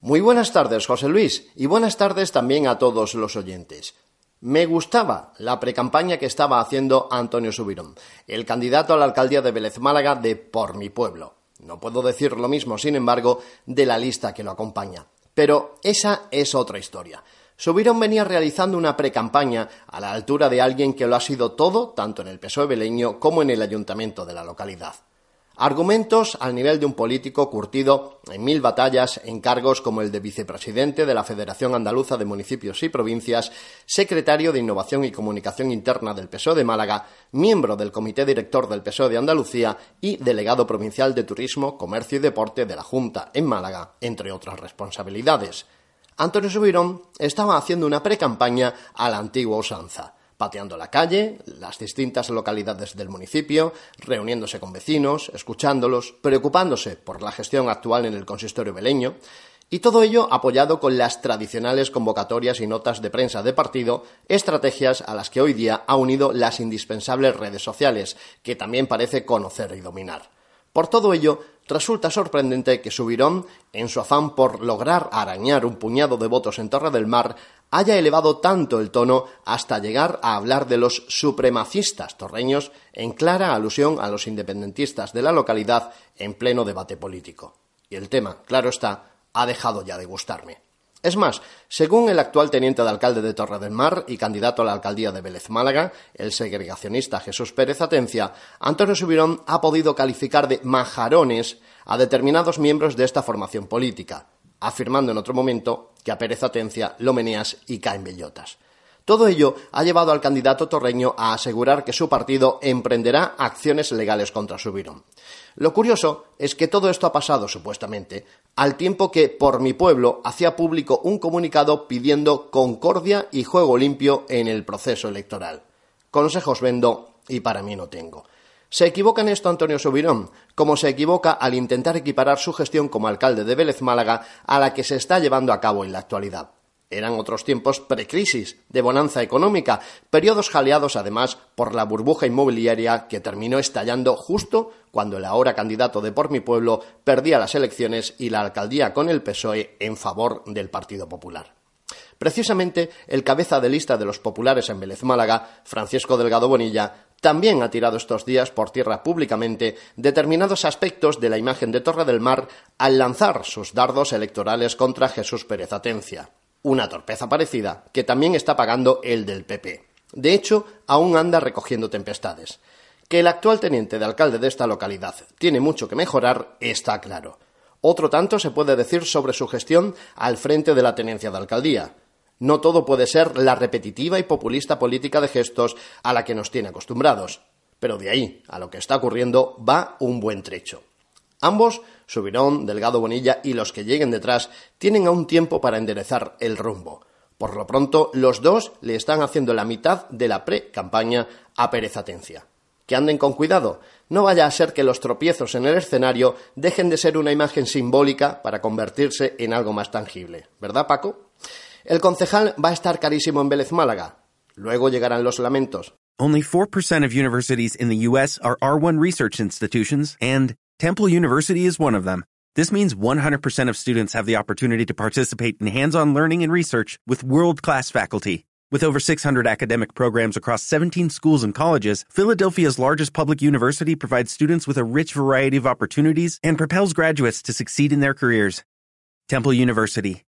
Muy buenas tardes, José Luis, y buenas tardes también a todos los oyentes. Me gustaba la precampaña que estaba haciendo Antonio Subirón, el candidato a la alcaldía de Vélez Málaga de Por mi pueblo. No puedo decir lo mismo, sin embargo, de la lista que lo acompaña. Pero esa es otra historia. Subirón venía realizando una precampaña a la altura de alguien que lo ha sido todo, tanto en el PSOE veleño como en el ayuntamiento de la localidad. Argumentos al nivel de un político curtido en mil batallas en cargos como el de vicepresidente de la Federación Andaluza de Municipios y Provincias, secretario de Innovación y Comunicación Interna del PSOE de Málaga, miembro del Comité Director del PSOE de Andalucía y delegado provincial de Turismo, Comercio y Deporte de la Junta en Málaga, entre otras responsabilidades. Antonio Subirón estaba haciendo una precampaña a la antigua usanza pateando la calle, las distintas localidades del municipio, reuniéndose con vecinos, escuchándolos, preocupándose por la gestión actual en el consistorio beleño, y todo ello apoyado con las tradicionales convocatorias y notas de prensa de partido, estrategias a las que hoy día ha unido las indispensables redes sociales, que también parece conocer y dominar. Por todo ello, resulta sorprendente que Subirón, en su afán por lograr arañar un puñado de votos en Torre del Mar, haya elevado tanto el tono hasta llegar a hablar de los supremacistas torreños en clara alusión a los independentistas de la localidad en pleno debate político. Y el tema, claro está, ha dejado ya de gustarme. Es más, según el actual teniente de alcalde de Torre del Mar y candidato a la alcaldía de Vélez Málaga, el segregacionista Jesús Pérez Atencia, Antonio Subirón ha podido calificar de majarones a determinados miembros de esta formación política, afirmando en otro momento que a Pérez Atencia lo meneas y caen bellotas. Todo ello ha llevado al candidato torreño a asegurar que su partido emprenderá acciones legales contra Subirón. Lo curioso es que todo esto ha pasado, supuestamente, al tiempo que Por mi pueblo hacía público un comunicado pidiendo concordia y juego limpio en el proceso electoral. Consejos vendo y para mí no tengo. Se equivoca en esto Antonio Subirón, como se equivoca al intentar equiparar su gestión como alcalde de Vélez Málaga a la que se está llevando a cabo en la actualidad. Eran otros tiempos precrisis, de bonanza económica, periodos jaleados además por la burbuja inmobiliaria que terminó estallando justo cuando el ahora candidato de Por mi Pueblo perdía las elecciones y la alcaldía con el PSOE en favor del Partido Popular. Precisamente el cabeza de lista de los populares en Vélez Málaga, Francisco Delgado Bonilla, también ha tirado estos días por tierra públicamente determinados aspectos de la imagen de Torre del Mar al lanzar sus dardos electorales contra Jesús Pérez Atencia una torpeza parecida que también está pagando el del PP. De hecho, aún anda recogiendo tempestades. Que el actual teniente de alcalde de esta localidad tiene mucho que mejorar está claro. Otro tanto se puede decir sobre su gestión al frente de la tenencia de alcaldía. No todo puede ser la repetitiva y populista política de gestos a la que nos tiene acostumbrados. Pero de ahí a lo que está ocurriendo va un buen trecho. Ambos, Subirón, Delgado Bonilla y los que lleguen detrás, tienen aún tiempo para enderezar el rumbo. Por lo pronto, los dos le están haciendo la mitad de la pre-campaña a Pérez Atencia. Que anden con cuidado. No vaya a ser que los tropiezos en el escenario dejen de ser una imagen simbólica para convertirse en algo más tangible. ¿Verdad, Paco? El concejal va a estar carísimo en Vélez Málaga. Luego llegarán los lamentos. Only 4% of universities in the US are R1 research institutions and Temple University is one of them. This means 100% of students have the opportunity to participate in hands-on learning and research with world-class faculty. With over 600 academic programs across 17 schools and colleges, Philadelphia's largest public university provides students with a rich variety of opportunities and propels graduates to succeed in their careers. Temple University.